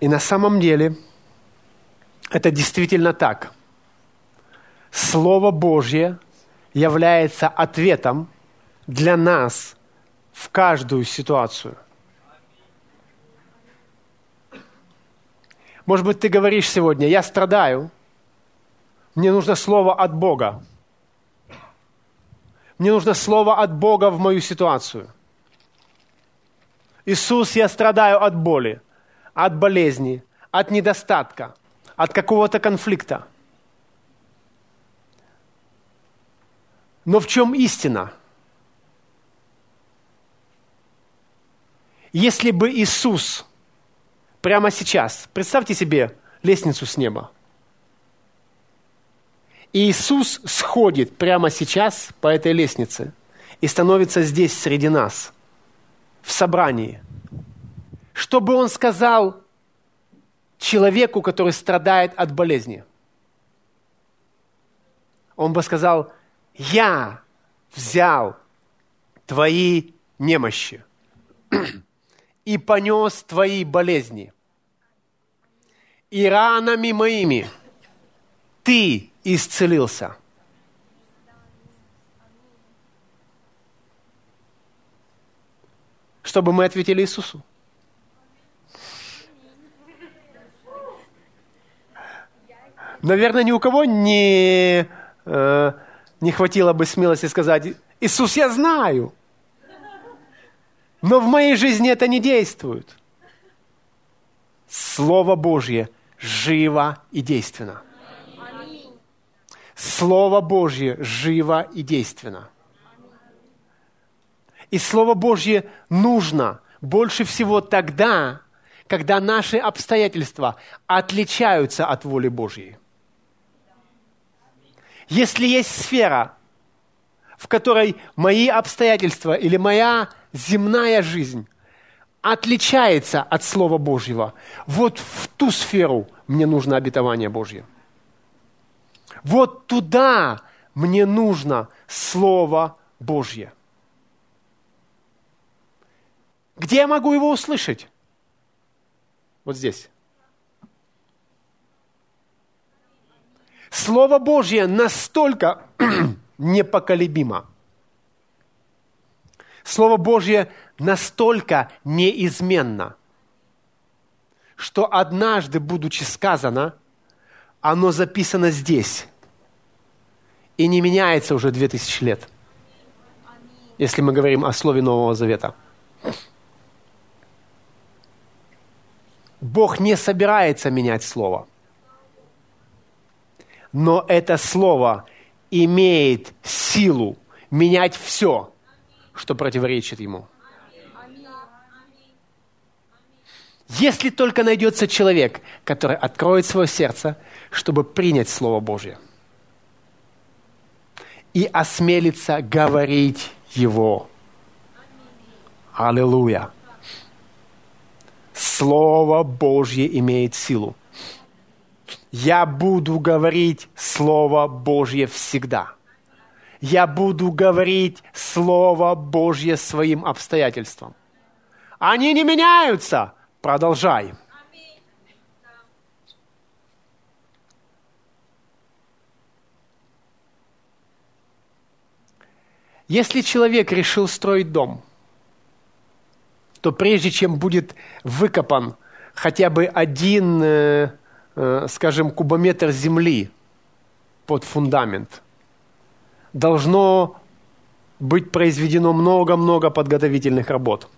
И на самом деле это действительно так. Слово Божье является ответом для нас в каждую ситуацию. Может быть, ты говоришь сегодня, я страдаю, мне нужно слово от Бога. Мне нужно слово от Бога в мою ситуацию. Иисус, я страдаю от боли, от болезни, от недостатка, от какого-то конфликта. Но в чем истина? Если бы Иисус прямо сейчас, представьте себе лестницу с неба, Иисус сходит прямо сейчас по этой лестнице и становится здесь среди нас, в собрании. Что бы Он сказал человеку, который страдает от болезни? Он бы сказал, я взял твои немощи и понес твои болезни. И ранами моими ты исцелился. Чтобы мы ответили Иисусу. Наверное, ни у кого не, э, не хватило бы смелости сказать, Иисус, я знаю, но в моей жизни это не действует. Слово Божье живо и действенно. Слово Божье живо и действенно. И Слово Божье нужно больше всего тогда, когда наши обстоятельства отличаются от воли Божьей. Если есть сфера, в которой мои обстоятельства или моя земная жизнь отличается от Слова Божьего, вот в ту сферу мне нужно обетование Божье – вот туда мне нужно Слово Божье. Где я могу его услышать? Вот здесь. Слово Божье настолько непоколебимо. Слово Божье настолько неизменно, что однажды, будучи сказано, оно записано здесь, и не меняется уже две тысячи лет, если мы говорим о слове Нового Завета. Бог не собирается менять слово. Но это слово имеет силу менять все, что противоречит ему. Если только найдется человек, который откроет свое сердце, чтобы принять Слово Божье – и осмелится говорить его. Аллилуйя. Слово Божье имеет силу. Я буду говорить Слово Божье всегда. Я буду говорить Слово Божье своим обстоятельствам. Они не меняются. Продолжай. Если человек решил строить дом, то прежде чем будет выкопан хотя бы один, э, скажем, кубометр земли под фундамент, должно быть произведено много-много подготовительных работ.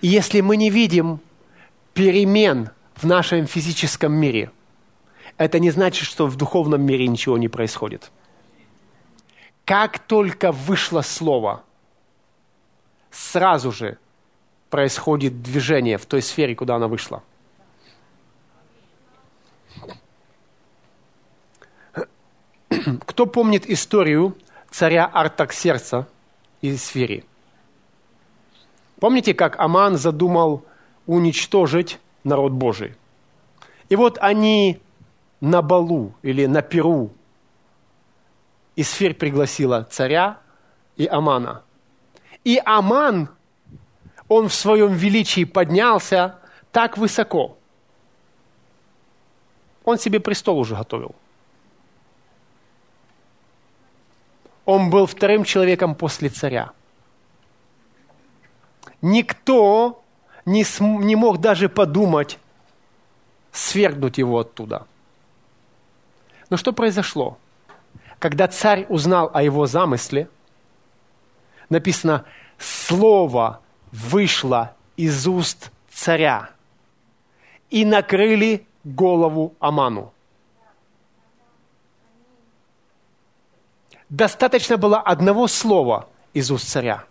И если мы не видим перемен в нашем физическом мире, это не значит, что в духовном мире ничего не происходит – как только вышло слово, сразу же происходит движение в той сфере, куда она вышла. Кто помнит историю царя Артаксерца из сферы? Помните, как Аман задумал уничтожить народ Божий? И вот они на балу или на перу Исфирь пригласила царя и Амана. И Аман, он в своем величии поднялся, так высоко. Он себе престол уже готовил. Он был вторым человеком после царя. Никто не, см, не мог даже подумать свергнуть его оттуда. Но что произошло? Когда царь узнал о его замысле, написано, слово вышло из уст царя и накрыли голову Аману. Достаточно было одного слова из уст царя.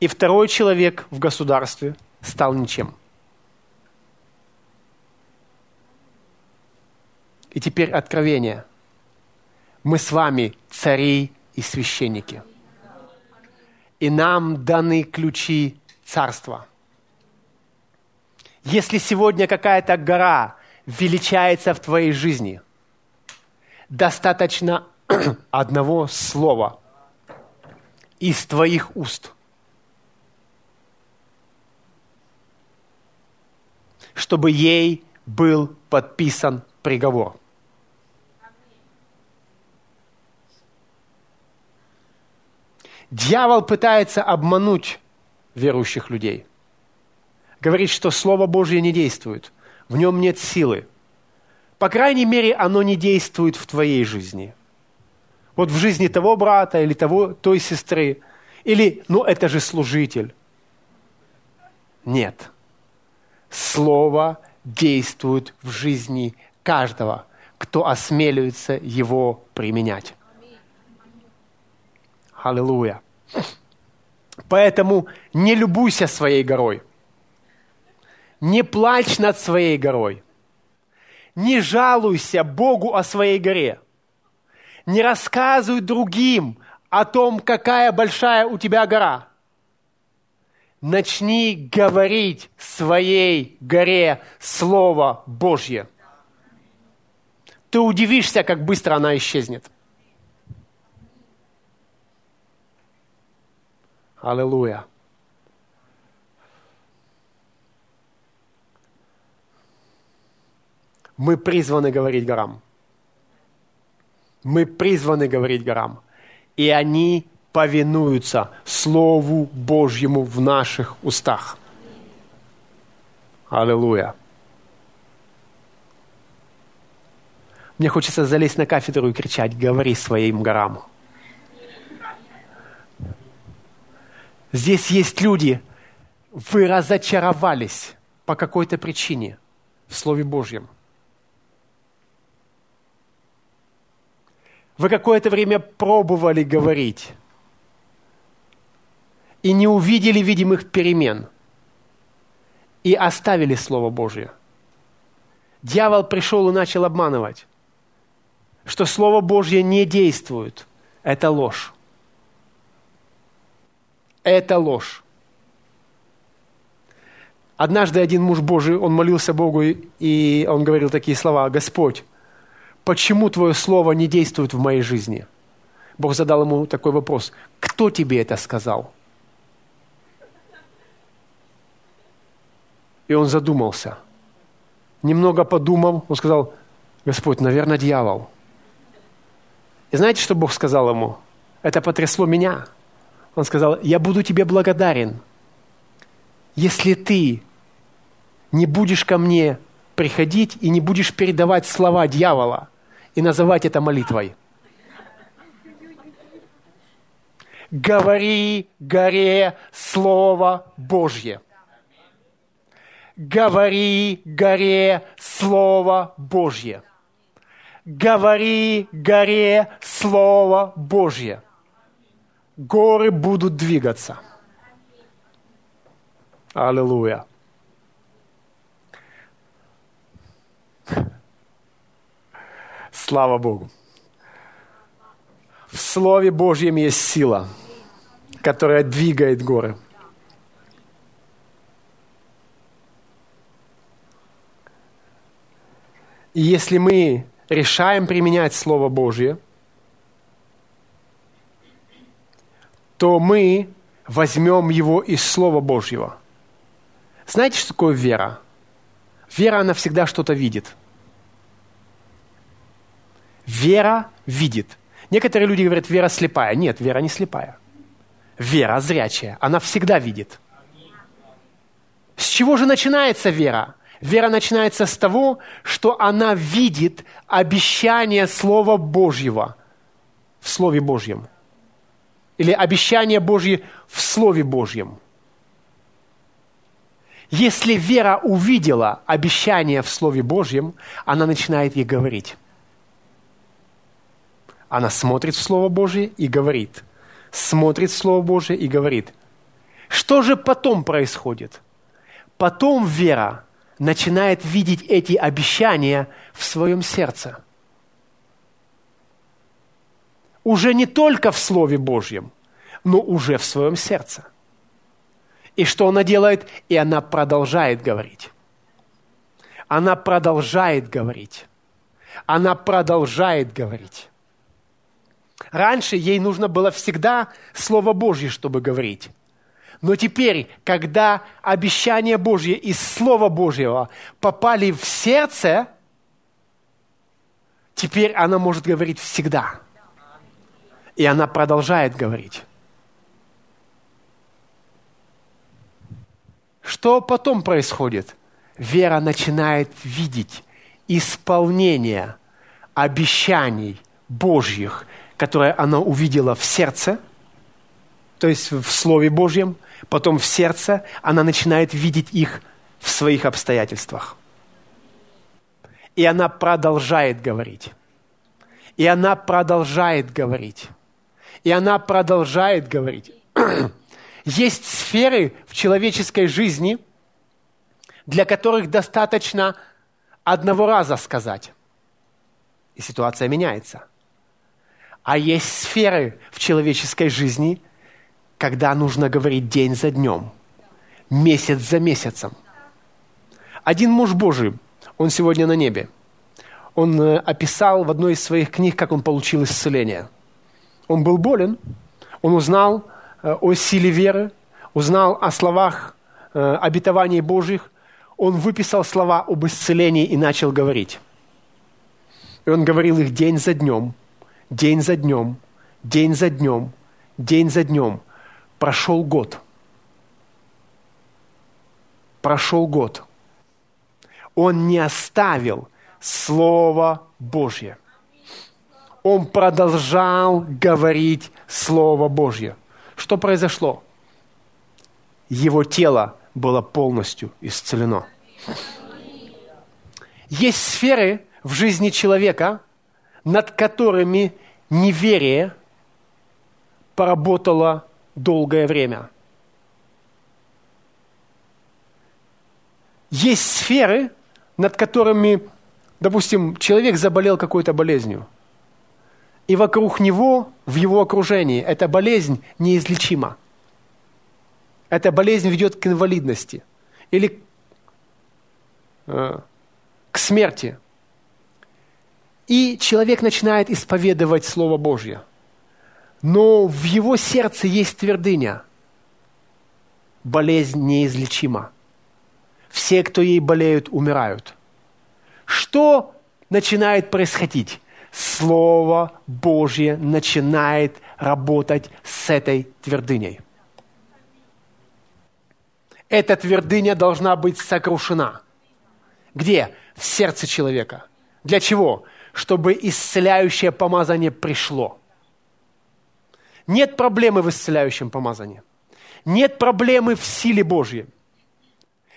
И второй человек в государстве стал ничем. И теперь откровение. Мы с вами цари и священники. И нам даны ключи царства. Если сегодня какая-то гора величается в твоей жизни, достаточно одного слова из твоих уст, чтобы ей был подписан приговор. Дьявол пытается обмануть верующих людей. Говорит, что Слово Божье не действует, в нем нет силы. По крайней мере, оно не действует в твоей жизни. Вот в жизни того брата или того, той сестры. Или, ну это же служитель. Нет. Слово действует в жизни каждого, кто осмеливается его применять. Аллилуйя. Поэтому не любуйся своей горой. Не плачь над своей горой. Не жалуйся Богу о своей горе. Не рассказывай другим о том, какая большая у тебя гора. Начни говорить своей горе Слово Божье. Ты удивишься, как быстро она исчезнет. Аллилуйя. Мы призваны говорить горам. Мы призваны говорить горам. И они повинуются Слову Божьему в наших устах. Аллилуйя. Мне хочется залезть на кафедру и кричать, говори своим горам. Здесь есть люди, вы разочаровались по какой-то причине в Слове Божьем. Вы какое-то время пробовали говорить и не увидели видимых перемен и оставили Слово Божье. Дьявол пришел и начал обманывать, что Слово Божье не действует. Это ложь. Это ложь. Однажды один муж Божий, он молился Богу, и он говорил такие слова, «Господь, почему Твое Слово не действует в моей жизни?» Бог задал ему такой вопрос, «Кто тебе это сказал?» И он задумался. Немного подумал, он сказал, Господь, наверное, дьявол. И знаете, что Бог сказал ему? Это потрясло меня – он сказал, я буду тебе благодарен, если ты не будешь ко мне приходить и не будешь передавать слова дьявола и называть это молитвой. Говори горе Слово Божье. Говори горе Слово Божье. Говори горе Слово Божье горы будут двигаться. Аллилуйя. Слава Богу. В Слове Божьем есть сила, которая двигает горы. И если мы решаем применять Слово Божье – то мы возьмем его из Слова Божьего Знаете, что такое вера? Вера, она всегда что-то видит. Вера видит. Некоторые люди говорят, вера слепая. Нет, вера не слепая. Вера зрячая. Она всегда видит. С чего же начинается вера? Вера начинается с того, что она видит обещание Слова Божьего в Слове Божьем. Или обещание Божье в Слове Божьем. Если вера увидела обещание в Слове Божьем, она начинает ей говорить. Она смотрит в Слово Божье и говорит. Смотрит в Слово Божье и говорит. Что же потом происходит? Потом вера начинает видеть эти обещания в своем сердце. Уже не только в Слове Божьем, но уже в своем сердце. И что она делает? И она продолжает говорить. Она продолжает говорить. Она продолжает говорить. Раньше ей нужно было всегда Слово Божье, чтобы говорить. Но теперь, когда обещания Божьи из Слова Божьего попали в сердце, теперь она может говорить всегда. И она продолжает говорить. Что потом происходит? Вера начинает видеть исполнение обещаний Божьих, которые она увидела в сердце, то есть в Слове Божьем – потом в сердце, она начинает видеть их в своих обстоятельствах. И она продолжает говорить. И она продолжает говорить. И она продолжает говорить. Есть сферы в человеческой жизни, для которых достаточно одного раза сказать. И ситуация меняется. А есть сферы в человеческой жизни, когда нужно говорить день за днем, месяц за месяцем. Один муж Божий, он сегодня на небе, он э, описал в одной из своих книг, как он получил исцеление. Он был болен, он узнал э, о силе веры, узнал о словах э, обетований Божьих, он выписал слова об исцелении и начал говорить. И он говорил их день за днем, день за днем, день за днем, день за днем – Прошел год. Прошел год. Он не оставил Слово Божье. Он продолжал говорить Слово Божье. Что произошло? Его тело было полностью исцелено. Есть сферы в жизни человека, над которыми неверие поработало долгое время. Есть сферы, над которыми, допустим, человек заболел какой-то болезнью, и вокруг него, в его окружении, эта болезнь неизлечима. Эта болезнь ведет к инвалидности или э, к смерти. И человек начинает исповедовать Слово Божье – но в его сердце есть твердыня. Болезнь неизлечима. Все, кто ей болеют, умирают. Что начинает происходить? Слово Божье начинает работать с этой твердыней. Эта твердыня должна быть сокрушена. Где? В сердце человека. Для чего? Чтобы исцеляющее помазание пришло – нет проблемы в исцеляющем помазании. Нет проблемы в силе Божьей.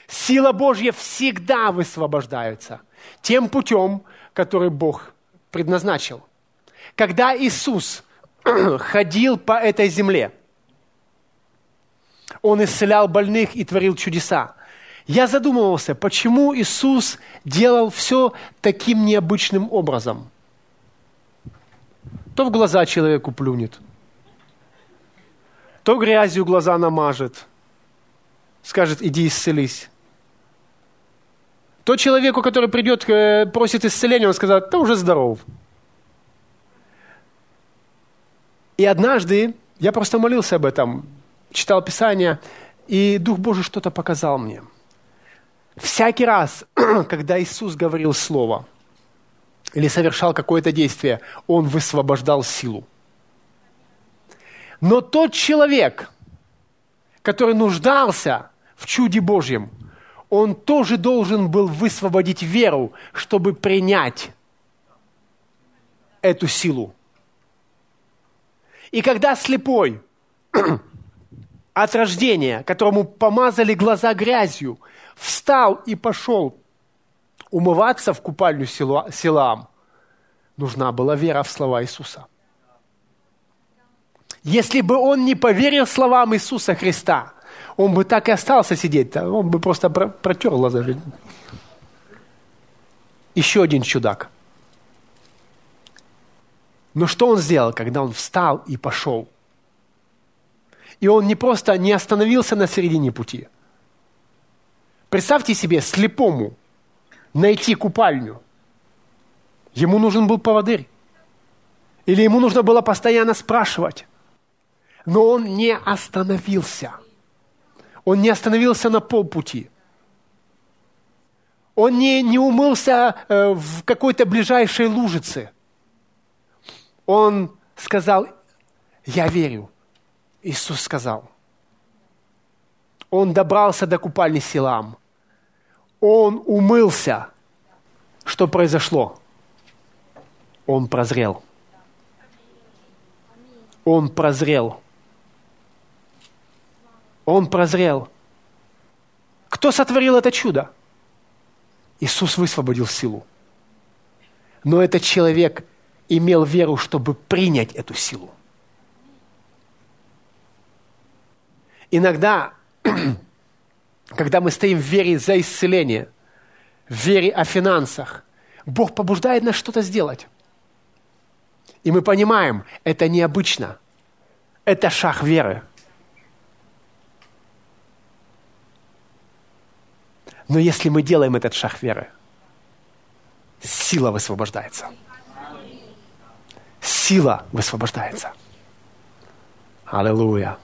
Сила Божья всегда высвобождается тем путем, который Бог предназначил. Когда Иисус ходил по этой земле, Он исцелял больных и творил чудеса. Я задумывался, почему Иисус делал все таким необычным образом. То в глаза человеку плюнет – то грязью глаза намажет, скажет, иди исцелись. То человеку, который придет, э, просит исцеления, он сказал, ты уже здоров. И однажды я просто молился об этом, читал Писание, и Дух Божий что-то показал мне. Всякий раз, когда Иисус говорил Слово или совершал какое-то действие, Он высвобождал силу. Но тот человек, который нуждался в чуде Божьем, он тоже должен был высвободить веру, чтобы принять эту силу. И когда слепой от рождения, которому помазали глаза грязью, встал и пошел умываться в купальню Силаам, нужна была вера в слова Иисуса. Если бы он не поверил словам Иисуса Христа, он бы так и остался сидеть, он бы просто протер глаза. Еще один чудак. Но что он сделал, когда он встал и пошел? И он не просто не остановился на середине пути. Представьте себе слепому найти купальню. Ему нужен был поводырь. Или ему нужно было постоянно спрашивать. Но он не остановился. Он не остановился на полпути. Он не, не умылся э, в какой-то ближайшей лужице. Он сказал, я верю. Иисус сказал. Он добрался до купальни Силам. Он умылся. Что произошло? Он прозрел. Он прозрел. Он прозрел. Кто сотворил это чудо? Иисус высвободил силу. Но этот человек имел веру, чтобы принять эту силу. Иногда, когда мы стоим в вере за исцеление, в вере о финансах, Бог побуждает нас что-то сделать. И мы понимаем, это необычно. Это шаг веры. Но если мы делаем этот шаг веры, сила высвобождается. Сила высвобождается. Аллилуйя.